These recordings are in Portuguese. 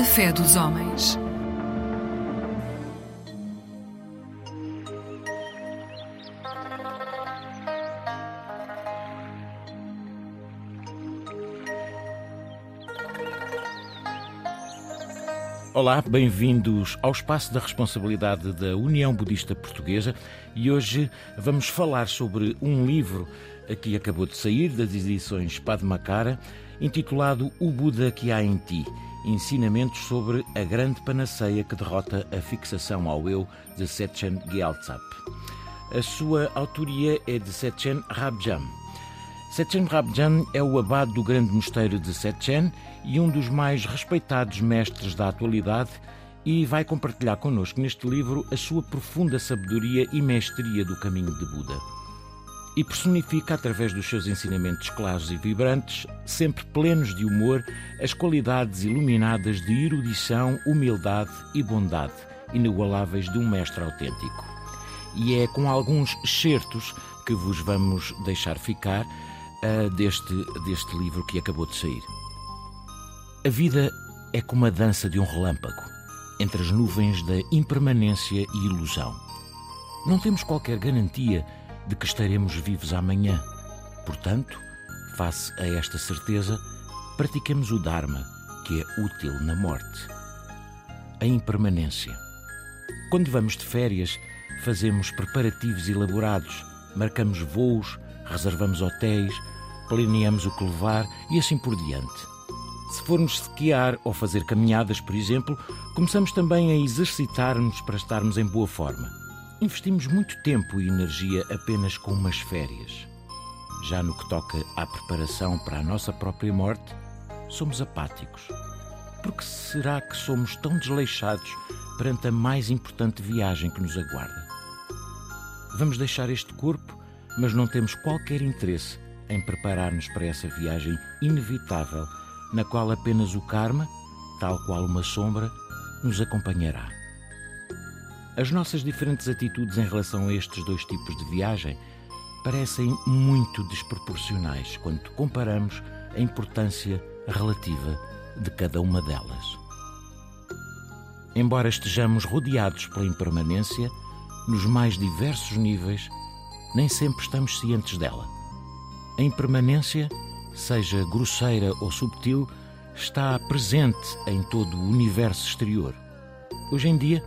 A fé dos homens. Olá, bem-vindos ao Espaço da Responsabilidade da União Budista Portuguesa e hoje vamos falar sobre um livro que acabou de sair das edições Padmakara, intitulado O Buda que há em ti ensinamentos sobre a grande panaceia que derrota a fixação ao eu de Setchen Gyaltsap. A sua autoria é de Setchen Rabjan. Setchen Rabjan é o abade do grande mosteiro de Setchen e um dos mais respeitados mestres da atualidade e vai compartilhar connosco neste livro a sua profunda sabedoria e mestria do caminho de Buda. E personifica, através dos seus ensinamentos claros e vibrantes, sempre plenos de humor, as qualidades iluminadas de erudição, humildade e bondade, inigualáveis de um mestre autêntico. E é com alguns excertos que vos vamos deixar ficar uh, deste, deste livro que acabou de sair. A vida é como a dança de um relâmpago, entre as nuvens da impermanência e ilusão. Não temos qualquer garantia de que estaremos vivos amanhã. Portanto, face a esta certeza, praticamos o Dharma, que é útil na morte. A impermanência. Quando vamos de férias, fazemos preparativos elaborados, marcamos voos, reservamos hotéis, planeamos o que levar e assim por diante. Se formos esquiar ou fazer caminhadas, por exemplo, começamos também a exercitar-nos para estarmos em boa forma. Investimos muito tempo e energia apenas com umas férias. Já no que toca à preparação para a nossa própria morte, somos apáticos. Por que será que somos tão desleixados perante a mais importante viagem que nos aguarda? Vamos deixar este corpo, mas não temos qualquer interesse em preparar-nos para essa viagem inevitável, na qual apenas o karma, tal qual uma sombra, nos acompanhará. As nossas diferentes atitudes em relação a estes dois tipos de viagem parecem muito desproporcionais quando comparamos a importância relativa de cada uma delas. Embora estejamos rodeados pela impermanência, nos mais diversos níveis, nem sempre estamos cientes dela. A impermanência, seja grosseira ou subtil, está presente em todo o universo exterior. Hoje em dia,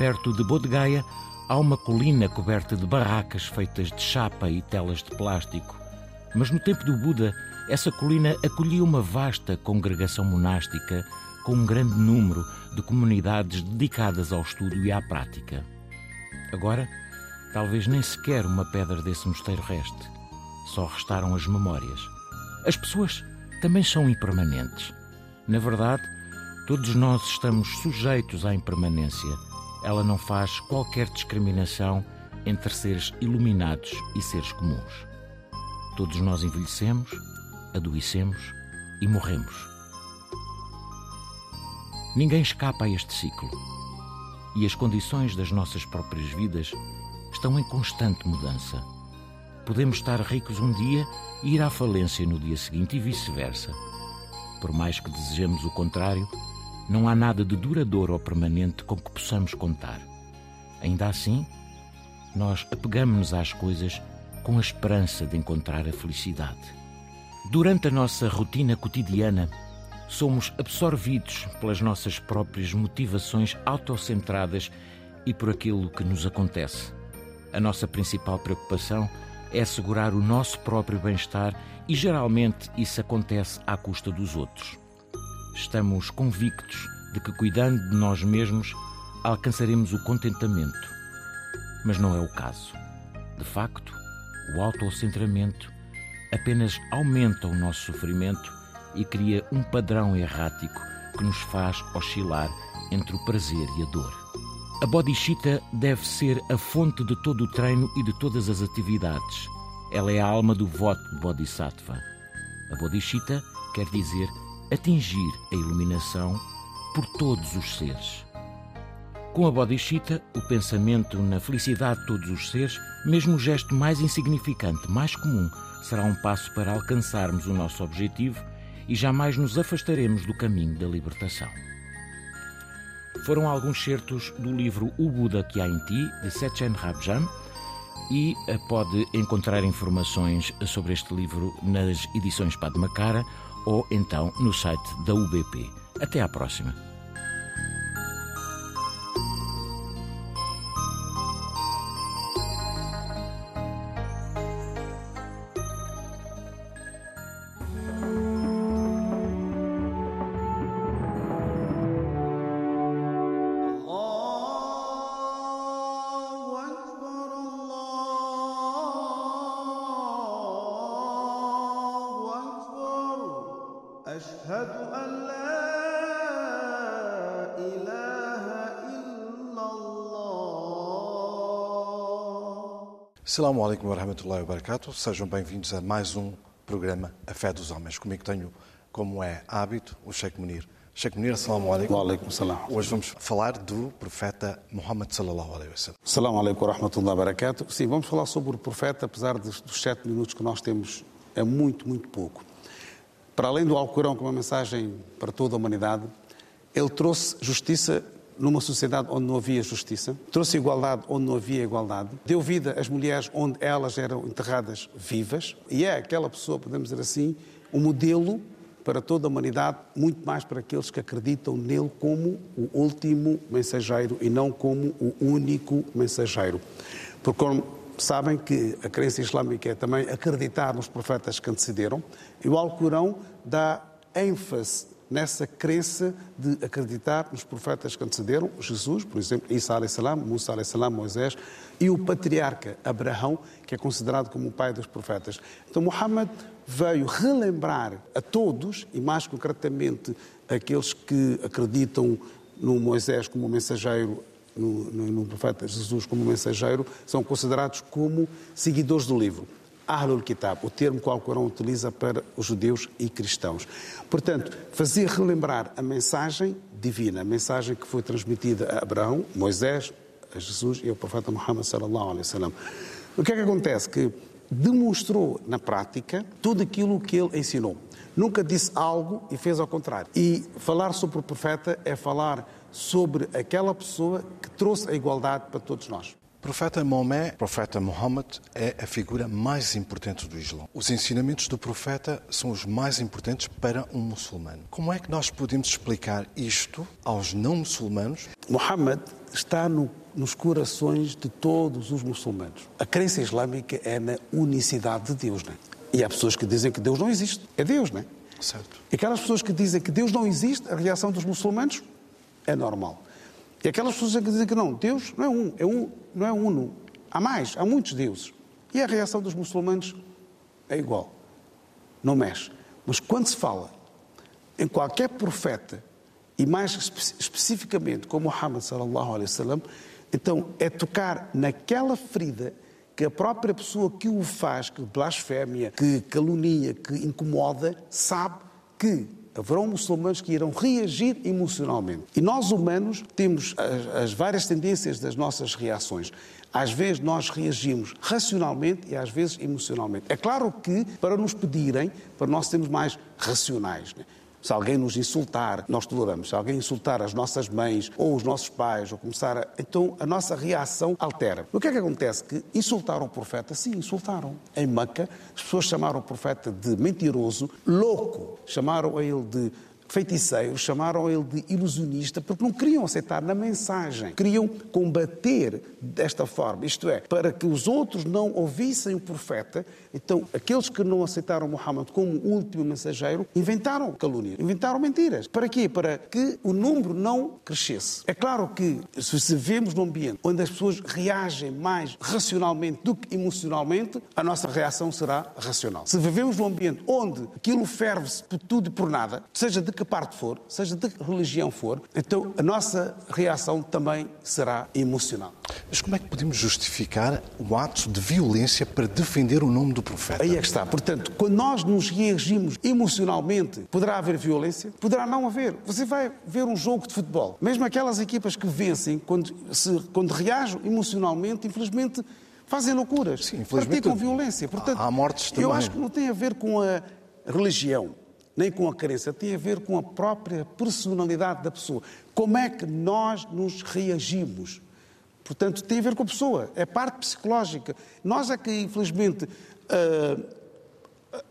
perto de Bodh há uma colina coberta de barracas feitas de chapa e telas de plástico. Mas no tempo do Buda, essa colina acolhia uma vasta congregação monástica com um grande número de comunidades dedicadas ao estudo e à prática. Agora, talvez nem sequer uma pedra desse mosteiro reste. Só restaram as memórias. As pessoas também são impermanentes. Na verdade, todos nós estamos sujeitos à impermanência. Ela não faz qualquer discriminação entre seres iluminados e seres comuns. Todos nós envelhecemos, adoecemos e morremos. Ninguém escapa a este ciclo. E as condições das nossas próprias vidas estão em constante mudança. Podemos estar ricos um dia e ir à falência no dia seguinte e vice-versa. Por mais que desejemos o contrário, não há nada de duradouro ou permanente com que possamos contar. Ainda assim, nós apegamos-nos às coisas com a esperança de encontrar a felicidade. Durante a nossa rotina cotidiana, somos absorvidos pelas nossas próprias motivações autocentradas e por aquilo que nos acontece. A nossa principal preocupação é assegurar o nosso próprio bem-estar e geralmente isso acontece à custa dos outros. Estamos convictos de que, cuidando de nós mesmos, alcançaremos o contentamento. Mas não é o caso. De facto, o autocentramento apenas aumenta o nosso sofrimento e cria um padrão errático que nos faz oscilar entre o prazer e a dor. A bodhisattva deve ser a fonte de todo o treino e de todas as atividades. Ela é a alma do voto de bodhisattva. A bodhisattva quer dizer atingir a iluminação por todos os seres. Com a bodhisattva, o pensamento na felicidade de todos os seres, mesmo o gesto mais insignificante, mais comum, será um passo para alcançarmos o nosso objetivo e jamais nos afastaremos do caminho da libertação. Foram alguns certos do livro O Buda que há em ti, de Sechen Rabjam, e eh, pode encontrar informações sobre este livro nas edições Padmakara ou então no site da UBP. Até à próxima. Assalamu alaikum wa rahmatullahi wa barakatuh. Sejam bem-vindos a mais um programa A Fé dos Homens. Comigo tenho, como é hábito, o Sheikh Munir. Sheikh Munir, assalamu alaikum. Wa alaikum salam. Hoje vamos falar do profeta Muhammad sallallahu alaihi wasallam. Assalamu alaikum wa rahmatullahi wa barakatuh. Sim, vamos falar sobre o profeta, apesar dos, dos sete minutos que nós temos, é muito, muito pouco. Para além do Alcorão, que é uma mensagem para toda a humanidade, ele trouxe justiça numa sociedade onde não havia justiça, trouxe igualdade onde não havia igualdade, deu vida às mulheres onde elas eram enterradas vivas, e é aquela pessoa, podemos dizer assim, um modelo para toda a humanidade, muito mais para aqueles que acreditam nele como o último mensageiro e não como o único mensageiro. Porque, como sabem que a crença islâmica é também acreditar nos profetas que antecederam, e o Alcorão dá ênfase nessa crença de acreditar nos profetas que antecederam, Jesus, por exemplo, Isa a.s., Musa Moisés, e o patriarca Abraão, que é considerado como o pai dos profetas. Então, Muhammad veio relembrar a todos, e mais concretamente aqueles que acreditam no Moisés como mensageiro, no, no, no profeta Jesus como mensageiro, são considerados como seguidores do livro. Ahlul Kitab, o termo que o Alcorão utiliza para os judeus e cristãos. Portanto, fazer relembrar a mensagem divina, a mensagem que foi transmitida a Abraão, Moisés, a Jesus e ao profeta Muhammad sallallahu alaihi wasallam. O que é que acontece? Que demonstrou na prática tudo aquilo que ele ensinou. Nunca disse algo e fez ao contrário. E falar sobre o profeta é falar sobre aquela pessoa que trouxe a igualdade para todos nós. O profeta Maomé, o profeta Muhammad, é a figura mais importante do Islão. Os ensinamentos do profeta são os mais importantes para um muçulmano. Como é que nós podemos explicar isto aos não muçulmanos? Muhammad está no, nos corações de todos os muçulmanos. A crença islâmica é na unicidade de Deus, não é? E há pessoas que dizem que Deus não existe. É Deus, não é? Certo. E aquelas pessoas que dizem que Deus não existe, a reação dos muçulmanos é normal. E aquelas pessoas que dizem que não, Deus não é um, é um, não é uno. Há mais, há muitos deuses. E a reação dos muçulmanos é igual. Não mexe. Mas quando se fala em qualquer profeta, e mais espe especificamente com Muhammad sallallahu alaihi wasallam, então é tocar naquela ferida que a própria pessoa que o faz, que blasfémia, que calunia, que incomoda, sabe que haverão muçulmanos que irão reagir emocionalmente. E nós, humanos, temos as, as, várias tendências das nossas reações. Às vezes nós reagimos racionalmente e às vezes emocionalmente. É claro que, para nos pedirem, para nós sermos mais racionais. Né? Se alguém nos insultar, nós toleramos. Se alguém insultar as nossas mães ou os nossos pais, ou começar a... Então a nossa reação altera. O que é que acontece? Que insultaram o profeta? Sim, insultaram. Em Meca, as pessoas chamaram o profeta de mentiroso, louco. Chamaram a ele de feiticeiro, chamaram ele de ilusionista, porque não queriam aceitar na mensagem. Queriam combater desta forma, isto é, para que os outros não ouvissem o profeta. Então, aqueles que não aceitaram Muhammad como último mensageiro, inventaram calúnia, inventaram mentiras. Para quê? Para que o número não crescesse. É claro que, se vivemos num ambiente onde as pessoas reagem mais racionalmente do que emocionalmente, a nossa reação será racional. Se vivemos num ambiente onde aquilo ferve-se por tudo e por nada, seja de que parte for, seja de que religião for, então a nossa reação também será emocional. Mas como é que podemos justificar o ato de violência para defender o nome do profeta? Aí é que está. Portanto, quando nós nos reagimos emocionalmente, poderá haver violência? Poderá não haver. Você vai ver um jogo de futebol. Mesmo aquelas equipas que vencem, quando, se, quando reagem emocionalmente, infelizmente fazem loucuras. Sim, infelizmente. Praticam violência. Portanto, há mortes também. Eu acho que não tem a ver com a religião. nem com a crença, tem a ver com a própria personalidade da pessoa. Como é que nós nos reagimos? Portanto, tem a ver com a pessoa, é parte psicológica. Nós é que, infelizmente,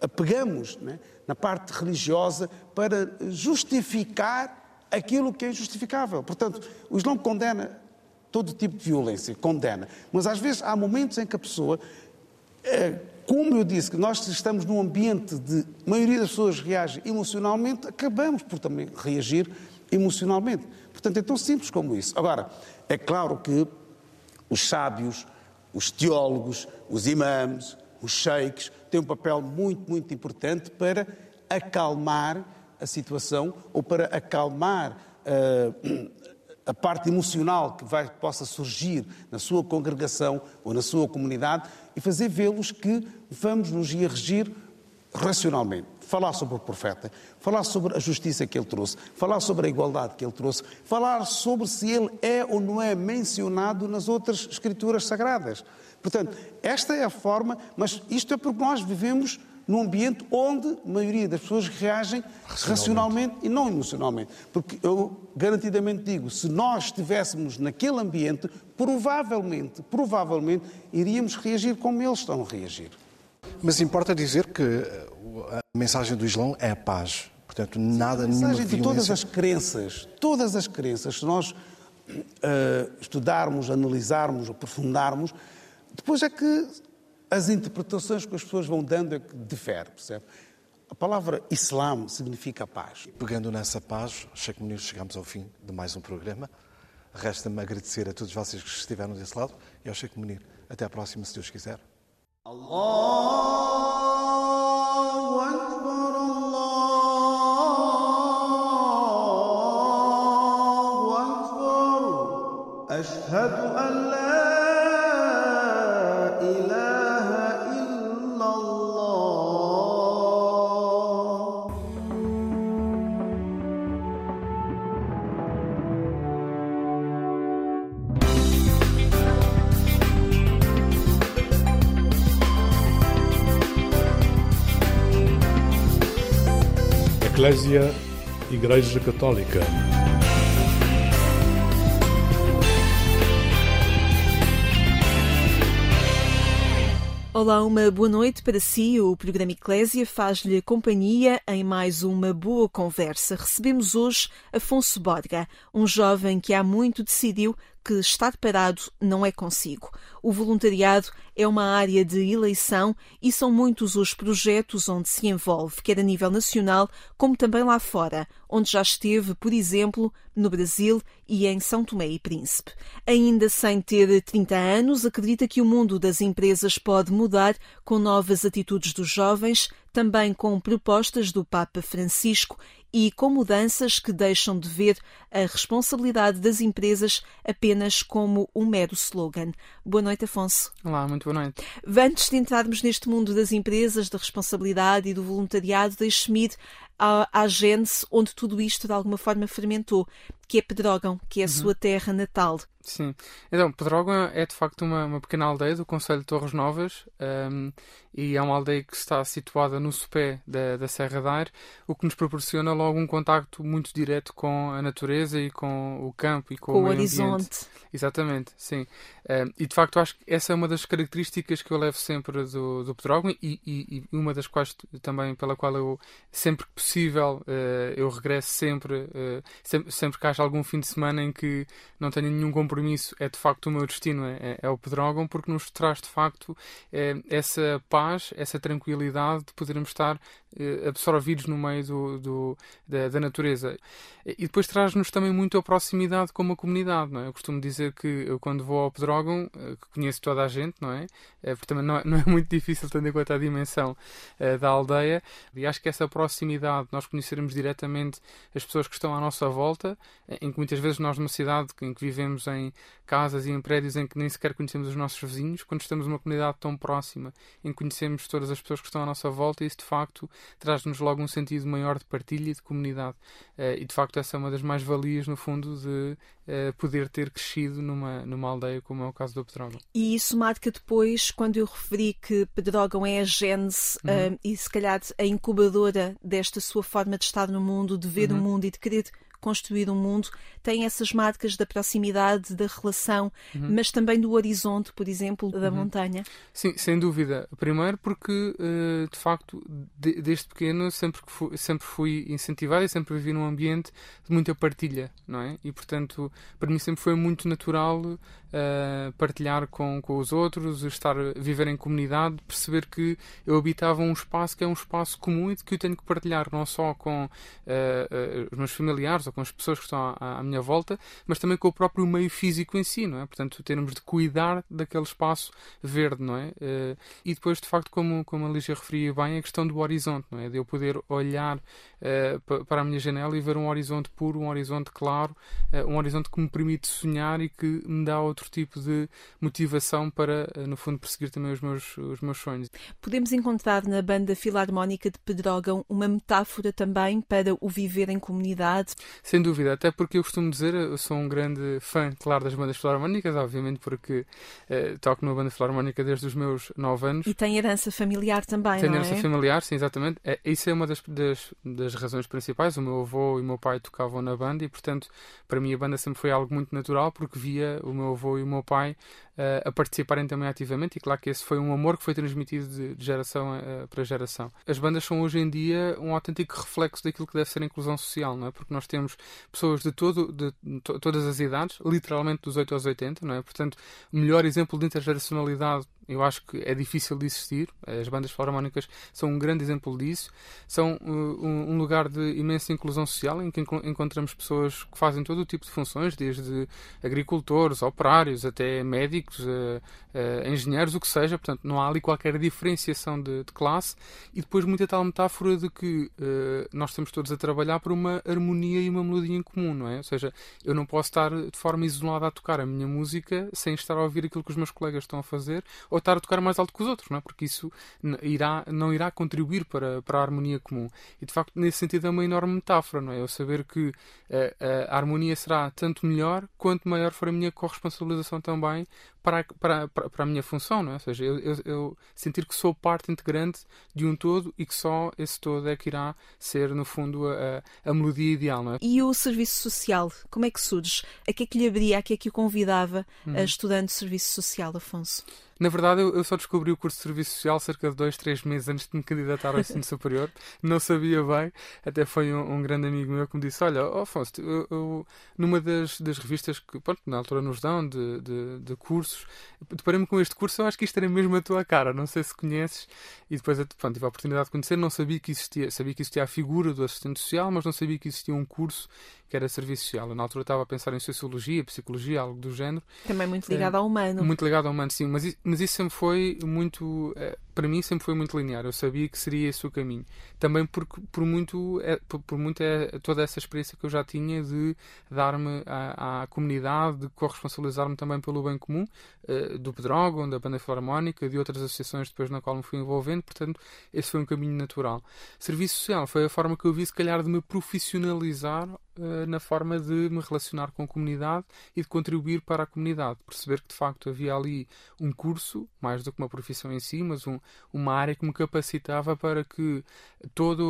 apegamos né, na parte religiosa para justificar aquilo que é injustificável. Portanto, o Islão condena todo tipo de violência, condena. Mas às vezes há momentos em que a pessoa, uh, como eu disse, que nós estamos num ambiente de a maioria das pessoas reage emocionalmente, acabamos por também reagir emocionalmente. Portanto, é tão simples como isso. Agora, é claro que os sábios, os teólogos, os imãs, os sheiks têm um papel muito, muito importante para acalmar a situação ou para acalmar uh, a parte emocional que vai, possa surgir na sua congregação ou na sua comunidade e fazer vê-los que vamos nos regir racionalmente falar sobre o profeta, falar sobre a justiça que ele trouxe, falar sobre a igualdade que ele trouxe, falar sobre se ele é ou não é mencionado nas outras escrituras sagradas. Portanto, esta é a forma, mas isto é porque nós vivemos num ambiente onde a maioria das pessoas reagem racionalmente, racionalmente e não emocionalmente. Porque eu garantidamente digo, se nós estivéssemos naquele ambiente, provavelmente, provavelmente, iríamos reagir como eles estão a reagir. Mas importa dizer que a mensagem do Islão é a paz. Portanto, nada, Sim, a mensagem de todas as crenças, todas as crenças, se nós uh, estudarmos, analisarmos, aprofundarmos, depois é que as interpretações que as pessoas vão dando é que difere, percebe? A palavra Islã significa paz. Pegando nessa paz, Sheikh Munir, chegamos ao fim de mais um programa. Resta-me agradecer a todos vocês que estiveram desse lado e ao Sheikh Munir. Até à próxima, se Deus quiser. Allah. أشهد أن لا إله إلا الله Eclésia Igreja Católica Olá, uma boa noite para si. O programa Eclésia faz-lhe companhia em mais uma boa conversa. Recebemos hoje Afonso Borga, um jovem que há muito decidiu que estar parado não é consigo. O voluntariado é uma área de eleição e são muitos os projetos onde se envolve, quer a nível nacional como também lá fora, onde já esteve, por exemplo, no Brasil e em São Tomé e Príncipe. Ainda sem ter 30 anos, acredita que o mundo das empresas pode mudar com novas atitudes dos jovens, também com propostas do Papa Francisco e com mudanças que deixam de ver a responsabilidade das empresas apenas como um mero slogan. Boa noite, Afonso. Olá, muito boa noite. Antes de entrarmos neste mundo das empresas, da responsabilidade e do voluntariado, deixe-me ir à, à gênese onde tudo isto de alguma forma fermentou, que é Pedrógão, que é a uhum. sua terra natal. Sim. Então, Pedrógão é de facto uma, uma pequena aldeia do Conselho de Torres Novas um, e é uma aldeia que está situada no sopé da, da Serra da o que nos proporciona logo um contacto muito direto com a natureza e com o campo e com, com o, o horizonte. Ambiente. Exatamente, sim. Um, e de facto acho que essa é uma das características que eu levo sempre do, do Pedrógão e, e, e, uma das quais também pela qual eu sempre que possível uh, eu regresso sempre, uh, sempre, sempre que haja algum fim de semana em que não tenho nenhum compromisso é de facto o meu destino, é, é, é o Pedrógão, porque nos traz de facto é, essa paz, essa tranquilidade de podermos estar eh, absorvidos no meio do, do da, da, natureza. E depois traz-nos também muito a proximidade com a comunidade, não é? Eu costumo dizer que eu quando vou ao Pedrógão, eh, que conheço toda a gente, não é? porque também não é, não é muito difícil tendo em conta a dimensão da aldeia. E acho que essa proximidade, nós conhecermos diretamente as pessoas que estão à nossa volta, em que muitas vezes nós numa cidade em que vivemos em casas e em prédios em que nem sequer conhecemos os nossos vizinhos, quando estamos numa comunidade tão próxima, em que conhecemos todas as pessoas que estão à nossa volta, isso de facto traz-nos logo um sentido maior de partilha e de comunidade. Uh, e de facto, essa é uma das mais-valias, no fundo, de uh, poder ter crescido numa, numa aldeia como é o caso do Pedrógão. E isso marca depois, quando eu referi que Pedrógão é a gênese uhum. uh, e se calhar a incubadora desta sua forma de estar no mundo, de ver uhum. o mundo e de querer construir um mundo, tem essas marcas da proximidade, da relação, uhum. mas também do horizonte, por exemplo, da uhum. montanha. Sim, sem dúvida. Primeiro porque, eh, de facto, desde pequeno sempre fui, sempre fui incentivado e sempre vivi num ambiente de muita partilha, não é? E, portanto, para mim sempre foi muito natural uh, partilhar com, com os outros, estar, viver em comunidade, perceber que eu habitava um espaço que é um espaço comum e que eu tenho que partilhar não só com uh, os meus familiares com as pessoas que estão à, à, minha volta, mas também com o próprio meio físico em si, não é? Portanto, termos de cuidar daquele espaço verde, não é? e depois, de facto, como, como a Lígia referia bem, a questão do horizonte, não é? De eu poder olhar para a minha janela e ver um horizonte puro, um horizonte claro, um horizonte que me permite sonhar e que me dá outro tipo de motivação para, eh, no fundo, perseguir também os meus, os meus sonhos. Podemos encontrar na banda filarmónica de Pedrógão uma metáfora também para o viver em comunidade? Sem dúvida, até porque eu costumo dizer, eu sou um grande fã, claro, das bandas filarmónicas, obviamente porque eh, toco numa banda filarmónica desde os meus 9 anos. E tem herança familiar também, Tem não herança é? familiar, sim, exatamente. É, isso é uma das, das, das razões principais. O meu avô e o meu pai tocavam na banda e, portanto, para mim a banda sempre foi algo muito natural porque via o meu avô e o meu pai uh, a participarem também ativamente e claro que esse foi um amor que foi transmitido de, de geração uh, para geração. As bandas são hoje em dia um autêntico reflexo daquilo que deve ser a inclusão social, não é? Porque nós temos pessoas de, todo, de to, todas as idades, literalmente dos 8 aos 80, não é? Portanto, melhor exemplo de intergeracionalidade eu acho que é difícil de existir. As bandas filarmónicas são um grande exemplo disso. São uh, um, lugar de imensa inclusão social em que encontramos pessoas que fazem todo o tipo de funções, desde agricultores, operários, até médicos, uh, uh, engenheiros, o que seja. Portanto, não há ali qualquer diferenciação de, classe. E depois muita tal metáfora de que nós estamos todos a trabalhar por uma harmonia e uma melodia em comum, não é? Ou seja, eu não posso estar de forma isolada a tocar a minha música sem estar a ouvir aquilo que os meus colegas estão a fazer ou estar a tocar mais alto que os outros, não é? porque isso irá, não irá contribuir para, para a harmonia comum. E de facto, nesse sentido, é uma enorme metáfora, não é? Eu saber que a, eh, eh, a harmonia será tanto melhor quanto maior for a minha corresponsabilização também para, para, para, para a minha função, não é? Ou seja, eu, eu, eu, sentir que sou parte integrante de um todo e que só esse todo é que irá ser, no fundo, a, a melodia ideal, não é? E o serviço social, como é que surge? A que é que lhe abria, a que é que o convidava hum. a estudante de serviço social, Afonso? Na verdade, eu, eu, só descobri o curso de Serviço Social cerca de dois, três meses antes de me candidatar ao ensino superior. Não sabia bem. Até foi um, um, grande amigo meu que me disse: Olha, oh, Afonso, eu, eu, numa das, das revistas que pronto, na altura nos dão de, de, de cursos, deparei-me com este curso. Eu acho que isto era mesmo a tua cara. Não sei se conheces. E depois pronto, tive a oportunidade de conhecer. Não sabia que existia, sabia que existia a figura do assistente social, mas não sabia que existia um curso que era serviço social. Eu, na altura estava a pensar em sociologia, psicologia, algo do género. Também muito ligado é, ao humano. Muito ligado ao humano, sim. Mas, mas isso sempre foi muito. É, para mim sempre foi muito linear. Eu sabia que seria esse o caminho. Também porque, por muito, é, por, por muito é toda essa experiência que eu já tinha de dar-me à, à, comunidade, de corresponsabilizar-me também pelo bem comum, uh, do Pedrógão, da Banda Filarmónica, de outras associações depois na qual me fui envolvendo. Portanto, esse foi um caminho natural. Serviço social foi a forma que eu vi, se calhar, de me profissionalizar uh, na forma de me relacionar com a comunidade e de contribuir para a comunidade. Perceber que, de facto, havia ali um curso, mais do que uma profissão em si, mas um, uma área que me capacitava para que toda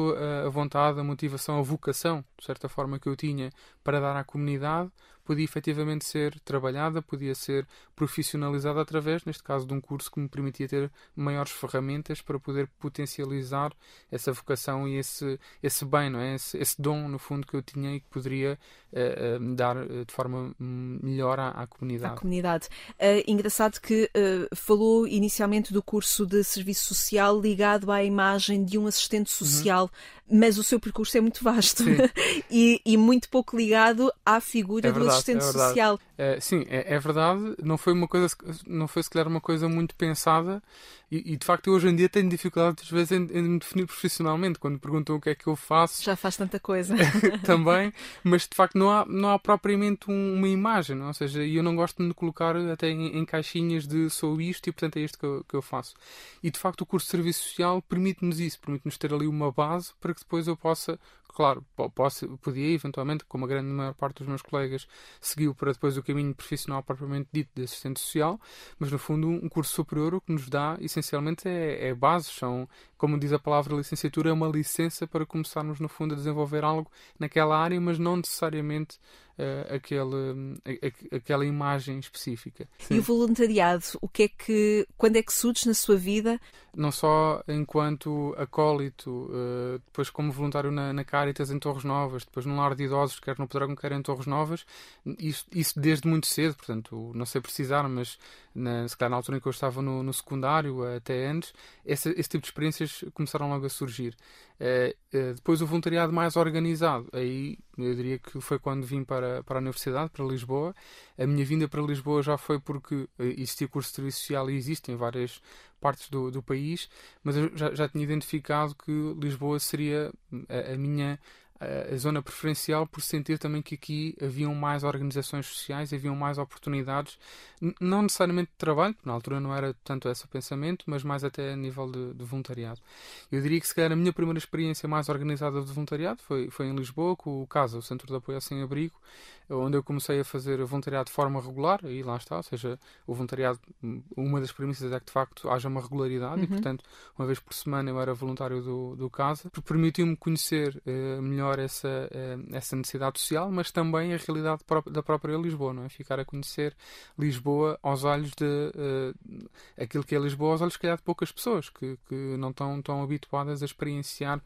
a vontade, a motivação, a vocação, de certa forma, que eu tinha para dar à comunidade podia efetivamente ser trabalhada, podia ser profissionalizada através, neste caso, de um curso que me permitia ter maiores ferramentas para poder potencializar essa vocação e esse, esse bem, não é? esse, esse dom, no fundo, que eu tinha e que poderia uh, uh, dar uh, de forma melhor à, à comunidade. À comunidade. engraçado que falou inicialmente do curso de serviço social ligado à imagem de um assistente uhum. social. Uhum mas o seu percurso é muito vasto e, e, muito pouco ligado à figura é verdade, do assistente é social. É, sim, é, é, verdade. Não foi uma coisa, não foi se calhar uma coisa muito pensada e, e de facto eu hoje em dia tenho dificuldade às vezes em, em, me definir profissionalmente quando me perguntam o que é que eu faço. Já faz tanta coisa. também, mas de facto não há, não há propriamente um, uma imagem, não? ou seja, eu não gosto de me colocar até em, em caixinhas de sou isto e portanto é isto que eu, que eu faço. E de facto o curso de serviço social permite-nos isso, permite-nos ter ali uma base para que depois eu possa claro, posso, podia eventualmente, como a grande maior parte dos meus colegas, seguiu para depois o caminho profissional propriamente dito de assistente social, mas no fundo um curso superior o que nos dá essencialmente é, é bases, são, como diz a palavra licenciatura, é uma licença para começarmos no fundo a desenvolver algo naquela área, mas não necessariamente uh, aquele, uh, aquela imagem específica. Sim. E o voluntariado, o que é que, quando é que surge na sua vida? Não só enquanto acólito, uh, depois como voluntário na, na Caritas em Torres Novas, depois num lar de idosos, quer no Pedrógão, quer em Torres Novas, isso, isso desde muito cedo, portanto, não sei precisar, mas na, se calhar na altura em que eu estava no, no secundário, até antes, esse, tipo de experiências começaram logo a surgir. Uh, uh, depois o voluntariado mais organizado, aí eu diria que foi quando vim para, para a Universidade, para Lisboa. A minha vinda para Lisboa já foi porque eh, existia curso de serviço social e existe em várias partes do, do país, mas eu já, já tinha identificado que Lisboa seria a, a minha a zona preferencial por sentir também que aqui haviam mais organizações sociais, haviam mais oportunidades, não necessariamente de trabalho, na altura não era tanto esse o pensamento, mas mais até a nível de, de, voluntariado. Eu diria que se calhar a minha primeira experiência mais organizada de voluntariado foi, foi em Lisboa, com o CASA, o Centro de Apoio ao Sem Abrigo, onde eu comecei a fazer voluntariado de forma regular, e lá está, ou seja, o voluntariado, uma das premissas é que de facto haja uma regularidade, uhum. e portanto, uma vez por semana eu era voluntário do, do CASA, permitiu-me conhecer uh, melhor essa, uh, essa necessidade social, mas também a realidade da própria Lisboa, não é? Ficar a conhecer Lisboa aos olhos de uh, aquilo que é Lisboa, aos olhos, se calhar, de poucas pessoas que, que não estão tão habituadas a experienciar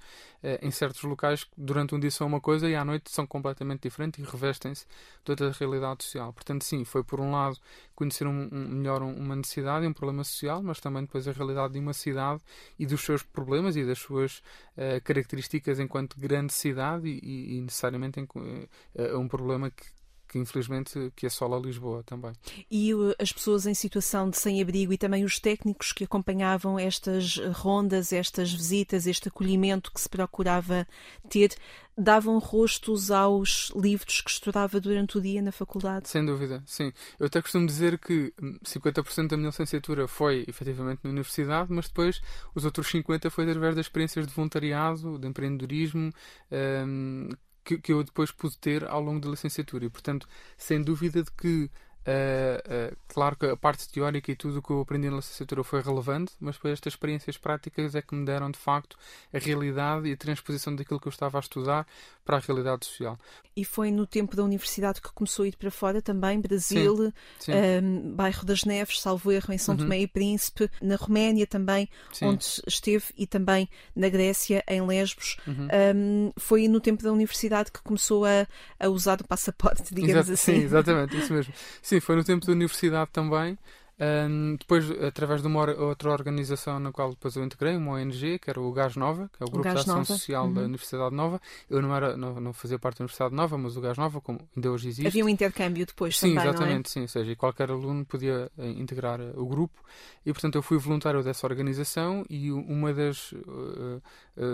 em certos locais que durante um dia são uma coisa e à noite são completamente diferentes e revestem-se toda a realidade social. Portanto, sim, foi por um lado conhecer um, um, melhor uma necessidade um problema social, mas também depois a realidade de uma cidade e dos seus problemas e das suas uh, características enquanto grande cidade e, e, e necessariamente em, uh, um problema que, que infelizmente que assola Lisboa também. E as pessoas em situação de sem-abrigo e também os técnicos que acompanhavam estas rondas, estas visitas, este acolhimento que se procurava ter, davam rostos aos livros que estudava durante o dia na faculdade? Sem dúvida, sim. Eu até costumo dizer que 50% da minha licenciatura foi efetivamente na universidade, mas depois os outros 50% foi através das experiências de voluntariado, de empreendedorismo, um, que, que eu depois pude ter ao longo da licenciatura. E, portanto, sem dúvida de que Uh, uh, claro que a parte teórica e tudo o que eu aprendi na licenciatura foi relevante, mas depois estas experiências práticas é que me deram de facto a realidade e a transposição daquilo que eu estava a estudar para a realidade social. E foi no tempo da universidade que começou a ir para fora também, Brasil, sim, sim. Um, ehm, Bairro das Neves, Salvo Erro, em São uhum. Tomé e Príncipe, na Roménia também, sim. onde esteve, e também na Grécia, em Lesbos. Uhum. Um, ehm, foi no tempo da universidade que começou a, a usar o passaporte, digamos Exato, assim. Sim, exatamente, isso mesmo. Sim, foi no tempo da universidade também. Um, depois, através de uma outra organização na qual depois eu integrei, uma ONG, que era o Gás Nova, que é o Grupo de Ação Nova. Social uhum. da Universidade Nova. Eu não, era, não, não fazia parte da Universidade Nova, mas o Gás Nova, como ainda hoje existe. Havia um intercâmbio depois sim, também, exatamente, é? sim. Ou seja, qualquer aluno podia uh, integrar uh, o grupo. E, portanto, eu fui voluntário dessa organização e uma das uh,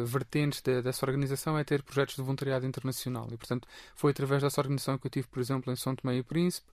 vertentes de, dessa organização é ter projetos de voluntariado internacional. E, portanto, foi através dessa organização que eu tive, por exemplo, em São Tomé e Príncipe.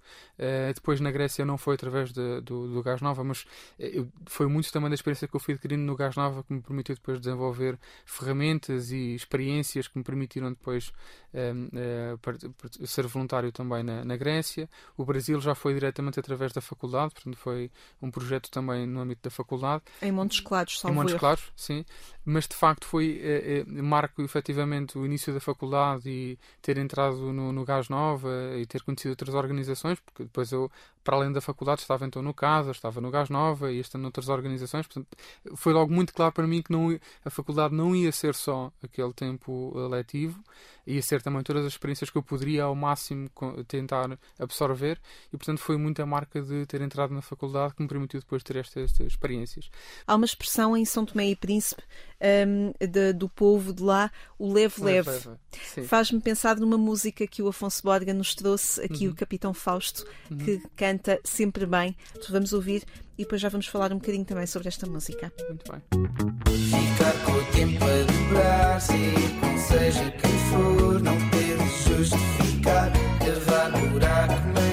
depois, na Grécia, não foi através de, do, do Gás Nova, mas eu, foi muito também da experiência que eu fui adquirindo no Gás Nova que me permitiu depois desenvolver ferramentas e experiências que me permitiram depois um, uh, ser voluntário também na, na, Grécia. O Brasil já foi diretamente através da faculdade, portanto foi um projeto também no âmbito da faculdade. Em Montes Claros, salvo Em Montes. Claros, sim. Mas de facto foi, uh, uh, marco efetivamente o início da faculdade e ter entrado no, no Gás Nova e ter conhecido outras organizações, porque depois eu, para além da faculdade, estava então no CASA, estava no Gás Nova e estando noutras organizações, portanto foi logo muito claro para mim que não, a faculdade não ia ser só aquele tempo letivo, ia ser também todas as experiências que eu poderia ao máximo tentar absorver e portanto foi muita marca de ter entrado na faculdade que me permitiu depois ter estas, estas experiências. Há uma expressão em São Tomé e Príncipe um, de, do povo de lá, o leve-leve. Faz-me pensar numa música que o Afonso Borga nos trouxe, aqui uhum. o Capitão Fausto, uhum. que canta sempre bem. Vamos ouvir e depois já vamos falar um bocadinho também sobre esta música. Muito bem. Ficar com o tempo a dobrar, ser seja quem for, não ter justificar, cavar buraco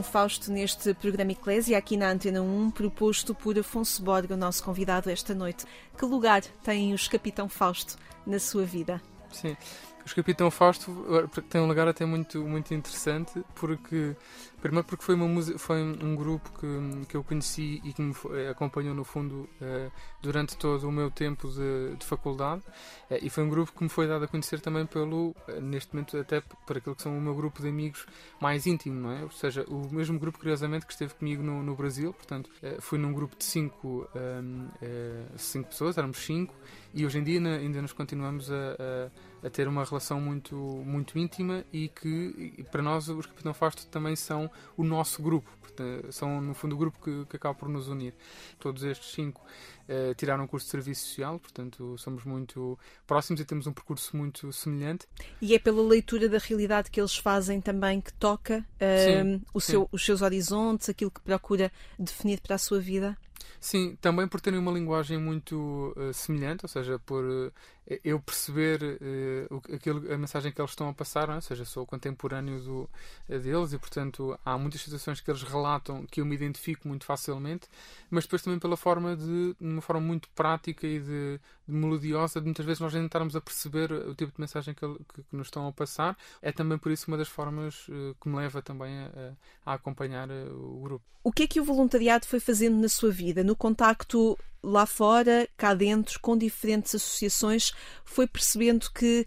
Capitão Fausto, neste programa Eclésia, aqui na Antena 1, proposto por Afonso Borga, o nosso convidado esta noite. Que lugar tem os Capitão Fausto na sua vida? Sim. Os Capitão Fausto eh, tem um lugar até muito, muito interessante, porque primeiro porque foi, uma foi um grupo que, que eu conheci e que me foi- acompanhou no fundo eh, durante todo o meu tempo de, de faculdade eh, e foi um grupo que me foi dado a conhecer também pelo, eh, neste momento até por aquilo que são o meu grupo de amigos mais íntimo, não é? Ou seja, o mesmo grupo curiosamente que esteve comigo no, no Brasil, portanto eh, fui num grupo de cinco, ehm, eh, cinco pessoas, éramos cinco e hoje em dia ainda nos continuamos a, a, a ter uma relação muito, muito íntima e que e para nós os Capitão Fausto também são o nosso grupo, são no fundo o grupo que, que acaba por nos unir. Todos estes cinco eh, tiraram um curso de serviço social, portanto somos muito próximos e temos um percurso muito semelhante. E é pela leitura da realidade que eles fazem também que toca Sim, hum, o sim. seu- os seus horizontes, aquilo que procura definir para a sua vida? Sim, também por terem uma linguagem muito eh, semelhante, ou seja, por eh, eu perceber que- aquilo, a mensagem que eles estão a passar, é? ou seja, sou contemporâneo do, eh, deles e, portanto, há muitas situações que eles relatam que eu me identifico muito facilmente, mas depois também pela forma de, de uma forma muito prática e de, de melodiosa, de muitas vezes nós nem estarmos a perceber o tipo de mensagem que, que- que nos estão a passar. É também por isso uma das formas eh, que me leva também a, a acompanhar o grupo. O que é que o voluntariado foi fazendo na sua vida? No contacto lá fora, cá dentro, com diferentes associações, foi percebendo que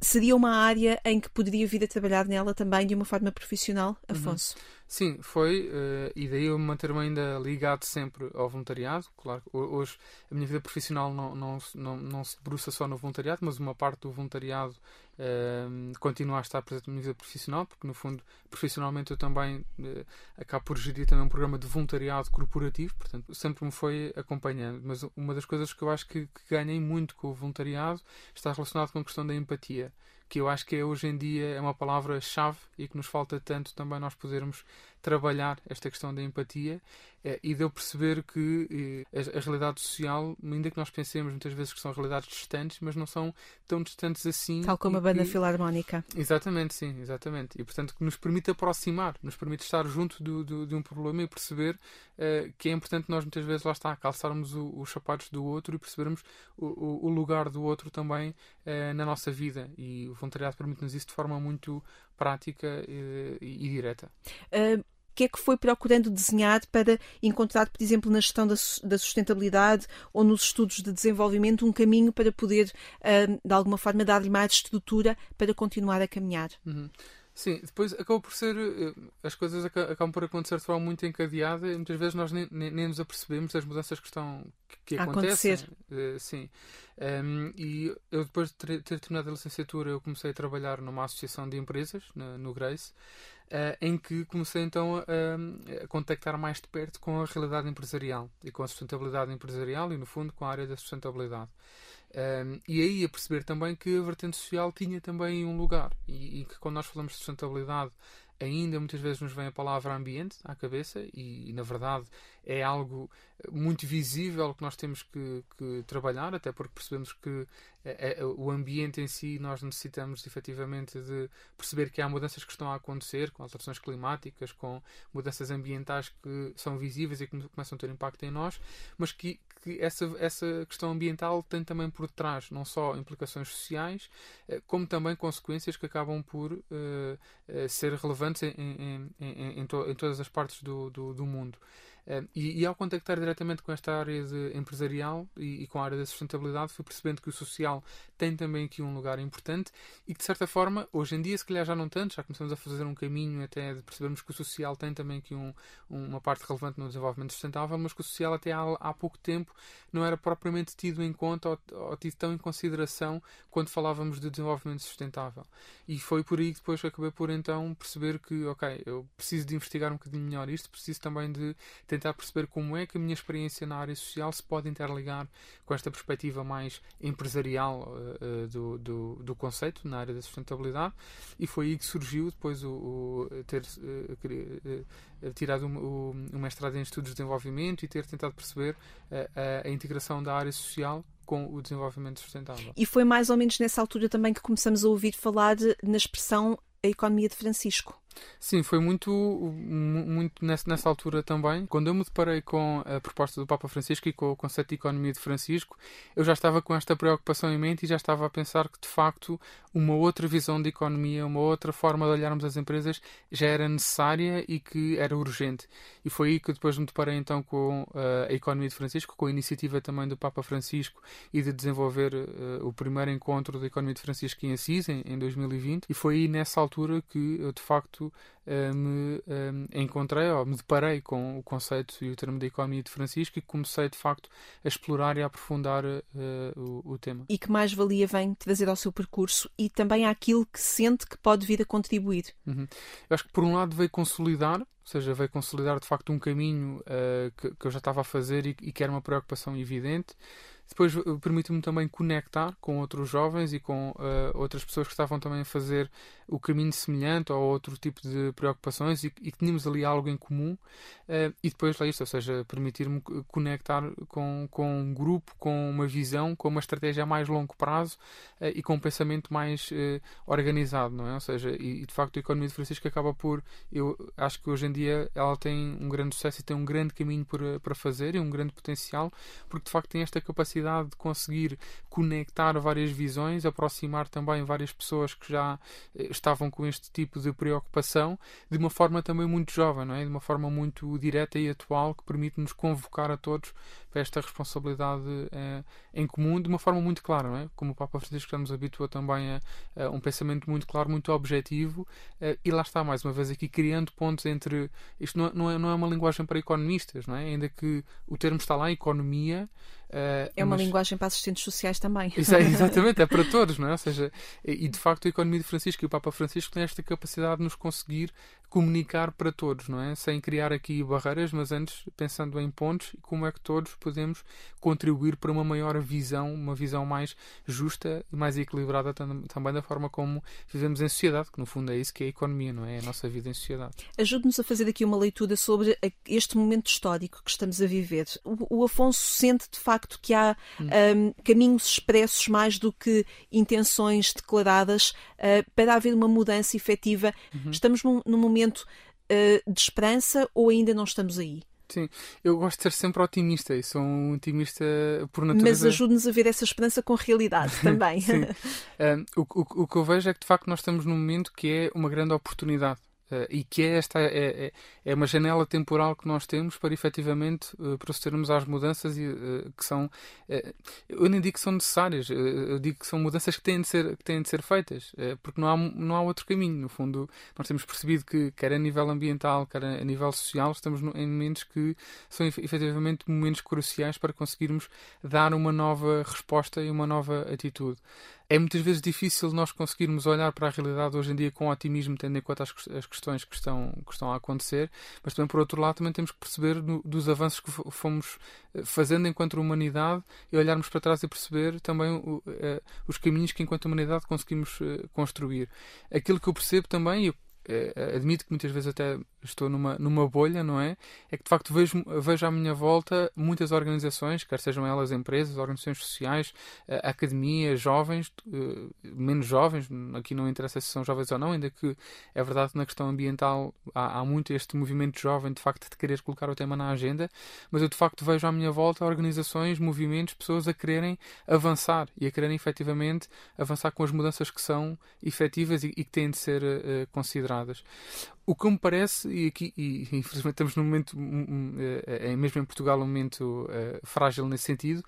seria uma área em que poderia vir a trabalhar nela também de uma forma profissional, Afonso? Sim, foi, eh, e daí eu manter-me ainda ligado sempre ao voluntariado. Claro, hoje a minha vida profissional não, não, não, não se debruça só no voluntariado, mas uma parte do voluntariado eh, continua a estar presente na minha vida profissional, porque no fundo, profissionalmente eu também eh, acabo por gerir também um programa de voluntariado corporativo, portanto sempre me foi acompanhando. Mas uma das coisas que eu acho que, que ganhei muito com o voluntariado está relacionado com a questão da empatia que eu acho que é, hoje em dia é uma palavra-chave e que nos falta tanto também nós podermos trabalhar esta questão da empatia eh, e de eu perceber que eh, a, realidade social, ainda que nós pensemos muitas vezes que são realidades distantes, mas não são tão distantes assim. Tal como a banda que- filarmónica. Exatamente, sim, exatamente. E portanto que nos permite aproximar, nos permite estar junto do, do- de um problema e perceber eh, que é importante nós muitas vezes lá está, calçarmos o- os sapatos do outro e percebermos o, o- lugar do outro também eh, na nossa vida. E o voluntariado permite-nos isso de forma muito prática e, e direta. Uh, que é que foi procurando desenhar para encontrar, por exemplo, na gestão da, da sustentabilidade ou nos estudos de desenvolvimento, um caminho para poder, uh, de alguma forma, dar-lhe mais estrutura para continuar a caminhar? Uhum. Sim, depois acabou por ser. eh, As coisas aca- acabam por acontecer de forma muito encadeada e muitas vezes nós nem, nem, nem nos apercebemos das mudanças que estão que, que acontecem. Eh, sim. Ehm, e eu, depois de ter, ter terminado a licenciatura, eu comecei a trabalhar numa associação de empresas, na- no Grace, eh, em que comecei então a, a contactar mais de perto com a realidade empresarial e com a sustentabilidade empresarial e, no fundo, com a área da sustentabilidade. Um, e aí a perceber também que a vertente social tinha também um lugar. E, e que quando nós falamos de sustentabilidade ainda muitas vezes nos vem a palavra ambiente à cabeça e, e, na verdade é algo muito visível que nós temos que, que trabalhar até porque percebemos que é, é, o ambiente em si nós necessitamos efetivamente de perceber que há mudanças que estão a acontecer com alterações climáticas com mudanças ambientais que são visíveis e que começam a ter impacto em nós mas que, que essa, essa questão ambiental tem também por trás não só implicações sociais, eh, como também consequências que acabam por uh, ser relevantes em, em, em, em, to em, todas as partes do, do, do mundo. E, e, ao contactar diretamente com esta área empresarial e, e, com a área da sustentabilidade, fui percebendo que o social tem também aqui um lugar importante e que, de certa forma, hoje em dia, se calhar já não tanto, já começamos a fazer um caminho até de percebermos que o social tem também aqui um, uma parte relevante no desenvolvimento sustentável, mas que o social até há, há pouco tempo não era propriamente tido em conta ou, ou tido tão em consideração quando falávamos de desenvolvimento sustentável. E foi por aí que depois acabei por então perceber que, ok, eu preciso de investigar um bocadinho melhor isto, preciso também de tentar perceber como é que a minha experiência na área social se pode interligar com esta perspectiva mais empresarial uh, do, do, do, conceito na área da sustentabilidade e foi aí que surgiu depois o, o ter uh, tirado o, o, mestrado em estudos de desenvolvimento e ter tentado perceber a, a integração da área social com o desenvolvimento sustentável. E foi mais ou menos nessa altura também que começamos a ouvir falar na expressão a economia de Francisco. Sim, foi muito, muito nessa, altura também. Quando eu me deparei com a proposta do Papa Francisco e com o conceito de economia de Francisco, eu já estava com esta preocupação em mente e já estava a pensar que, de facto, uma outra visão de economia, uma outra forma de olharmos as empresas já era necessária e que era urgente. E foi aí que depois me deparei então com uh, a economia de Francisco, com a iniciativa também do Papa Francisco e de desenvolver uh, o primeiro encontro da economia de Francisco em Assis, em 2020. E foi aí nessa altura que eu, de facto, uh, me uh, encontrei ou me deparei com o conceito e o termo da economia de Francisco e comecei de facto a explorar e a aprofundar uh, o, o, tema. E que mais valia vem trazer ao seu percurso e também àquilo que sente que pode vir a contribuir? Uhum. Eu acho que por um lado veio consolidar ou seja, veio consolidar de facto um caminho uh, que, que, eu já estava a fazer e, e, que era uma preocupação evidente. Depois permite-me também conectar com outros jovens e com uh, outras pessoas que estavam também a fazer o caminho semelhante ou outro tipo de preocupações e, que tínhamos ali algo em comum. Uh, e depois lá isto, ou seja, permitir-me conectar com, com um grupo, com uma visão, com uma estratégia a mais longo prazo uh, e com um pensamento mais organizado, não é? Ou seja, e, e, de facto a economia de Francisco acaba por, eu acho que hoje em dia ela tem um grande sucesso e tem um grande caminho por, para fazer e um grande potencial, porque de facto tem esta capacidade capacidade de conseguir conectar várias visões, aproximar também várias pessoas que já eh, estavam com este tipo de preocupação de uma forma também muito jovem, não é? de uma forma muito direta e atual que permite-nos convocar a todos para esta responsabilidade eh, em comum de uma forma muito clara, não é? Como o Papa Francisco já nos habitua também a, a um pensamento muito claro, muito objetivo eh, e lá está mais uma vez aqui criando pontos entre isto não, não, é, não é uma linguagem para economistas, não é? Ainda que o termo está lá, economia, Uh, é uma mas... linguagem para assistentes sociais também. Isso é, exatamente, é para todos, não é? Ou seja, e de facto a economia de Francisco e o Papa Francisco têm esta capacidade de nos conseguir comunicar para todos, não é? Sem criar aqui barreiras, mas antes pensando em pontos e como é que todos podemos contribuir para uma maior visão, uma visão mais justa e mais equilibrada também da forma como vivemos em sociedade, que no fundo é isso que é a economia, não é? é a nossa vida em sociedade. Ajude-nos a fazer aqui uma leitura sobre este momento histórico que estamos a viver. O, o Afonso sente de facto que há hum. um, caminhos expressos mais do que intenções declaradas uh, para haver uma mudança efetiva. Uhum. Estamos num, num momento momento uh, de esperança ou ainda não estamos aí? Sim, eu gosto de ser sempre otimista e sou um otimista por natureza. Mas ajude-nos a ver essa esperança com realidade também. Sim. Um, o, o, o que eu vejo é que de facto nós estamos num momento que é uma grande oportunidade Uh, e que é esta é, é, é, uma janela temporal que nós temos para efetivamente uh, procedermos às mudanças e, uh, que são eu nem digo que são necessárias eu digo que são mudanças que têm de ser que têm de ser feitas porque não há não há outro caminho. No fundo nós temos percebido que quer a nível ambiental quer a nível social estamos no, em momentos que são efetivamente momentos cruciais para conseguirmos dar uma nova resposta e uma nova atitude é muitas vezes difícil nós conseguirmos olhar para a realidade hoje em dia com otimismo, tendo em conta as, as questões que estão, que estão a acontecer, mas também, por outro lado, também temos que perceber no, dos avanços que fomos eh, fazendo enquanto humanidade e olharmos para trás e perceber também o, uh, os caminhos que, enquanto humanidade, conseguimos uh, construir. Aquilo que eu percebo também, e admito que muitas vezes até estou numa, numa bolha, não é? É que de facto vejo, vejo à minha volta muitas organizações, quer sejam elas empresas, organizações sociais, eh, academias, jovens, eh, menos jovens, aqui não interessa se são jovens ou não, ainda que é verdade que na questão ambiental há, há muito este movimento jovem de facto de querer colocar o tema na agenda, mas eu de facto vejo à minha volta organizações, movimentos, pessoas a quererem avançar e a quererem efetivamente avançar com as mudanças que são efetivas e, e que têm de ser uh, consideradas O que me parece, e aqui, e, infelizmente estamos num momento, é, mesmo em Portugal, um momento uh, frágil nesse sentido,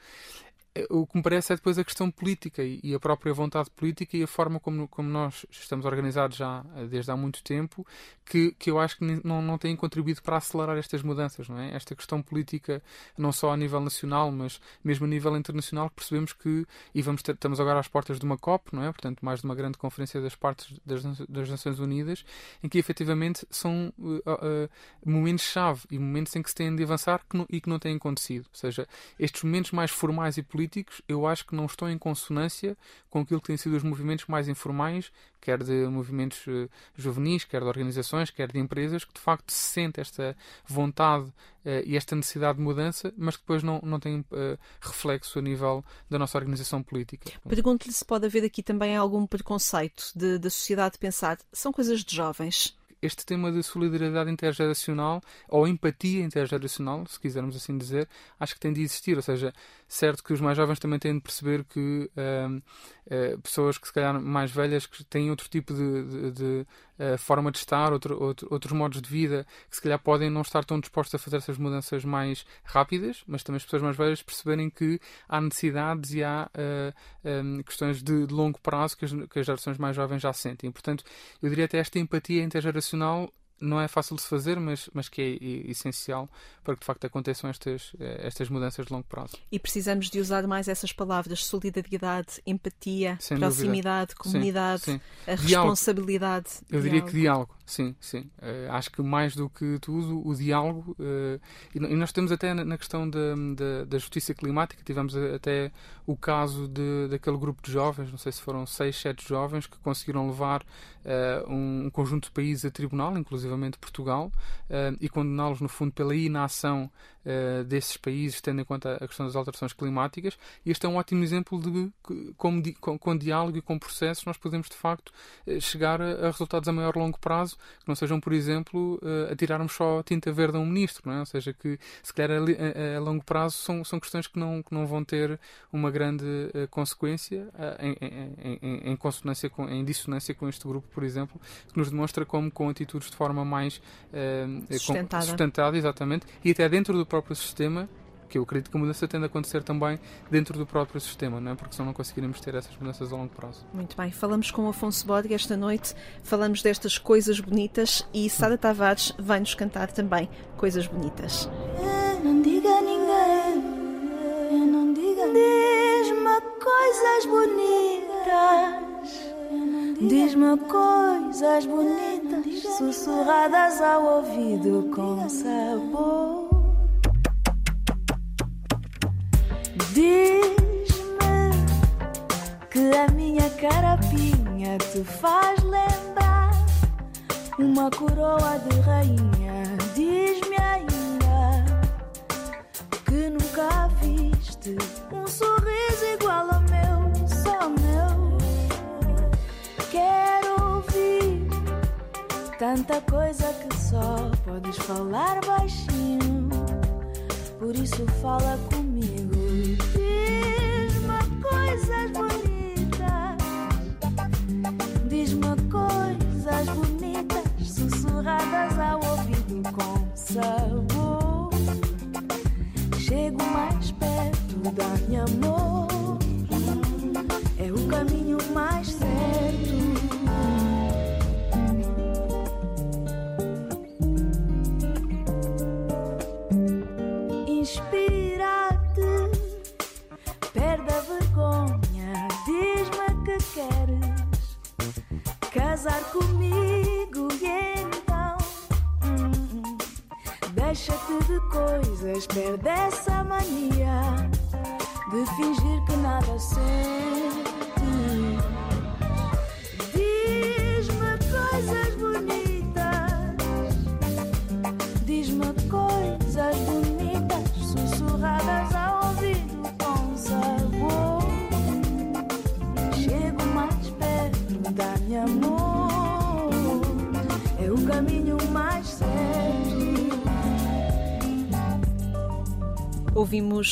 o que me parece é depois a questão política e a própria vontade política e a forma como, como nós estamos organizados já desde há muito tempo, que, que eu acho que não, não têm contribuído para acelerar estas mudanças, não é? Esta questão política, não só a nível nacional, mas mesmo a nível internacional, percebemos que, e vamos ter, estamos agora às portas de uma COP, não é? Portanto, mais de uma grande conferência das partes das, das Nações Unidas, em que efetivamente são uh, uh, momentos-chave e momentos em que se têm de avançar que não, e que não têm acontecido. Ou seja, estes momentos mais formais e políticos, eu acho que não estão em consonância com aquilo que têm sido os movimentos mais informais, quer de movimentos uh, juvenis, quer de organizações, quer de empresas, que de facto se sente esta vontade uh, e esta necessidade de mudança, mas que depois não, não tem uh, reflexo a nível da nossa organização política. Pergunto-lhe se pode haver aqui também algum preconceito da sociedade pensar são coisas de jovens este tema de solidariedade intergeracional ou empatia intergeracional, se quisermos assim dizer, acho que tem de existir. Ou seja, certo que os mais jovens também têm de perceber que uh, uh, pessoas que se calhar mais velhas que têm outro tipo de, de, de uh, forma de estar, outro, outro, outros modos de vida, que se calhar podem não estar tão dispostos a fazer essas mudanças mais rápidas, mas também as pessoas mais velhas perceberem que há necessidades e há um, questões de, de, longo prazo que as, que as gerações mais jovens já sentem. Portanto, eu diria até esta empatia intergeracional não é fácil de se fazer, mas, mas que é essencial para que de facto aconteçam estas, eh, estas mudanças de longo prazo. E precisamos de usar mais essas palavras: solidariedade, empatia, Sem proximidade, dúvida. comunidade, sim, sim. a diálogo. responsabilidade. Eu diria que diálogo, sim, sim. Uh, acho que mais do que tudo, o diálogo. Uh, e, nós temos até na, questão da, da, da, justiça climática, tivemos até o caso de, daquele grupo de jovens, não sei se foram seis, sete jovens, que conseguiram levar uh, um, conjunto de países a tribunal, inclusive Portugal, e condená-los, no fundo, pela inação desses países, tendo em conta a questão das alterações climáticas. E este é um ótimo exemplo de como, com, com diálogo e com processos nós podemos, de facto, chegar a, a, resultados a maior longo prazo, que não sejam, por exemplo, a tirarmos só tinta verde a um ministro, não é? ou seja, que se calhar a, a, a longo prazo são, são questões que não, que não vão ter uma grande consequência em, em, em, em, consonância com, em dissonância com este grupo, por exemplo, que nos demonstra como com atitudes de forma mais uh, sustentada. sustentada, exatamente, e até dentro do próprio sistema, que eu acredito que a mudança tende a acontecer também dentro do próprio sistema, não é? porque senão não conseguiremos ter essas mudanças a longo prazo. Muito bem, falamos com o Afonso Bodega esta noite, falamos destas coisas bonitas e Sara Tavares vai-nos cantar também coisas bonitas. não diga a ninguém, não diga Diz-me coisas bonitas, diz-me coisas bonitas, sussurradas ao ouvido com sabor. Diz-me que a minha carapinha te faz lembrar uma coroa de rainha. Diz-me ainda que nunca viste um sorriso igual ao meu, só meu. Quero ouvir tanta coisa que só podes falar baixinho. Por isso fala comigo. Diz-me coisas bonitas. Diz-me coisas bonitas, sussurradas ao ouvido com sabor. Chego mais perto, dá-me amor.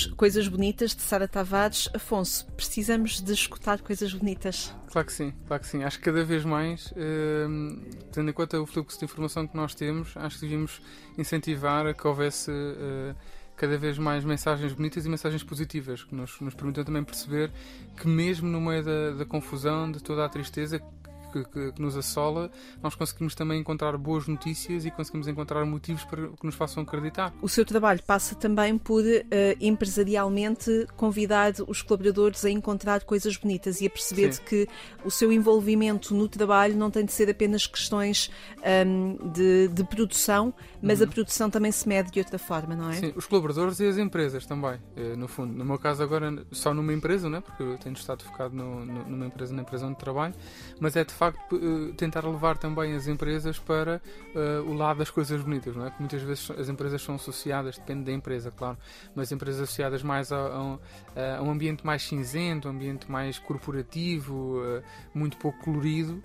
Coisas bonitas de Sara Tavares. Afonso, precisamos de escutar coisas bonitas. Claro que sim, claro que sim. Acho que cada vez mais, uh, tendo em conta o fluxo de informação que nós temos, acho que devíamos incentivar a que houvesse uh, cada vez mais mensagens bonitas e mensagens positivas, que nos, nos permitam também perceber que mesmo no meio da, da confusão, de toda a tristeza, que, que, que, nos assola, nós conseguimos também encontrar boas notícias e conseguimos encontrar motivos para que nos façam acreditar. O seu trabalho passa também por uh, empresarialmente convidar os colaboradores a encontrar coisas bonitas e a perceber que o seu envolvimento no trabalho não tem de ser apenas questões um, de, de, produção, mas uhum. a produção também se mede de outra forma, não é? Sim, os colaboradores e as empresas também, eh, no fundo. No meu caso agora só numa empresa, não é? porque eu tenho estado focado no, no, numa empresa, na empresa onde trabalho, mas é de facto uh, tentar levar também as empresas para uh, o lado das coisas bonitas, não é? Que muitas vezes as empresas são associadas, depende da empresa, claro, mas empresas associadas mais a, a, a um ambiente mais cinzento, um ambiente mais corporativo, uh, muito pouco colorido,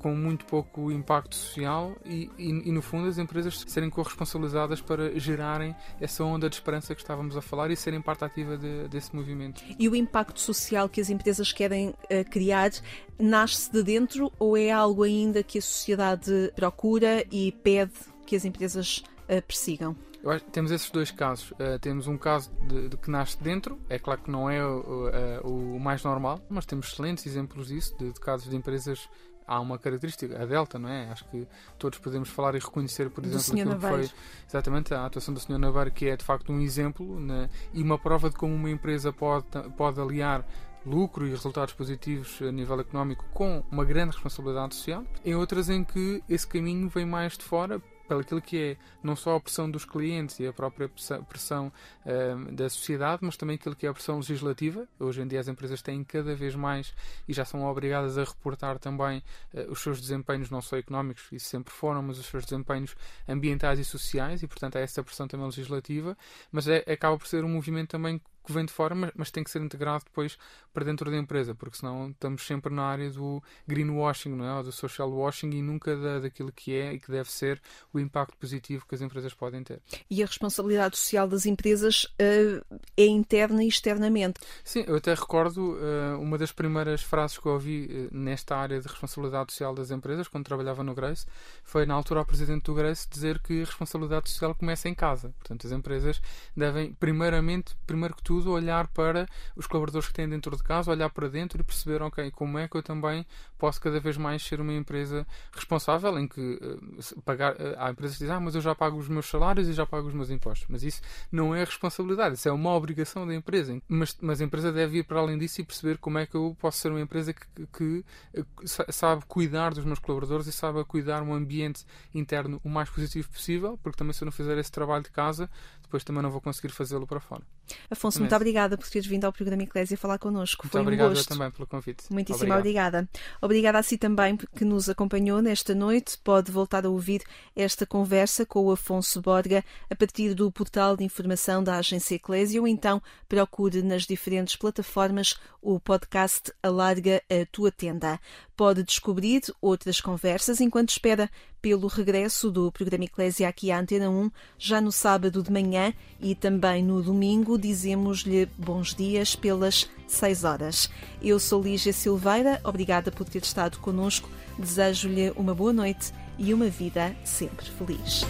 com muito pouco impacto social e, e, e, no fundo as empresas serem corresponsabilizadas para gerarem essa onda de esperança que estávamos a falar e serem parte ativa de, desse movimento. E o impacto social que as empresas querem criar nasce de dentro ou é algo ainda que a sociedade procura e pede que as empresas uh, persigam? Acho, temos esses dois casos. Uh, temos um caso de, de, que nasce dentro, é claro que não é o, uh, o mais normal, mas temos excelentes exemplos disso, de, de, casos de empresas. Há uma característica, a Delta, não é? Acho que todos podemos falar e reconhecer, por exemplo, aquilo que foi exatamente a atuação do Sr. Navarro, que é de facto um exemplo né? e uma prova de como uma empresa pode, pode aliar lucro e resultados positivos a nível económico com uma grande responsabilidade social, em outras em que esse caminho vem mais de fora pelo que é não só a pressão dos clientes e a própria pressão uh, da sociedade, mas também aquilo que é a pressão legislativa. Hoje em dia as empresas têm cada vez mais e já são obrigadas a reportar também uh, os seus desempenhos, não só económicos, isso sempre foram, mas os seus desempenhos ambientais e sociais, e portanto há essa pressão também legislativa, mas é, acaba por ser um movimento também que vem de fora, mas, mas, tem que ser integrado depois para dentro da empresa, porque senão estamos sempre na área do greenwashing, não é? Ou do social washing e nunca da, daquilo que é e que deve ser o impacto positivo que as empresas podem ter. E a responsabilidade social das empresas uh, é interna e externamente. Sim, eu até recordo uh, uma das primeiras frases que eu ouvi uh, nesta área de responsabilidade social das empresas, quando trabalhava no Grace, foi na altura ao presidente do Grace dizer que a responsabilidade social começa em casa. Portanto, as empresas devem, primeiramente, primeiro que tudo, tudo, olhar para os colaboradores que têm dentro de casa, olhar para dentro e perceber, ok, como é que eu também posso cada vez mais ser uma empresa responsável em que uh, pagar, uh, há empresas que dizem, ah, mas eu já pago os meus salários e já pago os meus impostos. Mas isso não é responsabilidade, isso é uma obrigação da empresa. Mas, mas a empresa deve ir para além disso e perceber como é que eu posso ser uma empresa que, que, que eh, sabe cuidar dos meus colaboradores e sabe cuidar um ambiente interno o mais positivo possível, porque também se eu não fizer esse trabalho de casa, depois também não vou conseguir fazê-lo para fora. Afonso, muito obrigada por teres vindo ao programa Eclésia falar connosco. Muito Foi obrigado um gosto. também pelo convite. Muitíssimo obrigado. obrigada. Obrigada a si também que nos acompanhou nesta noite. Pode voltar a ouvir esta conversa com o Afonso Borga a partir do portal de informação da Agência Eclésia ou então procure nas diferentes plataformas o podcast Alarga a Tua Tenda. Pode descobrir outras conversas enquanto espera pelo regresso do programa Eclésia aqui à Antena 1, já no sábado de manhã e também no domingo. Dizemos-lhe bons dias pelas 6 horas. Eu sou Lígia Silveira, obrigada por ter estado conosco. Desejo-lhe uma boa noite e uma vida sempre feliz.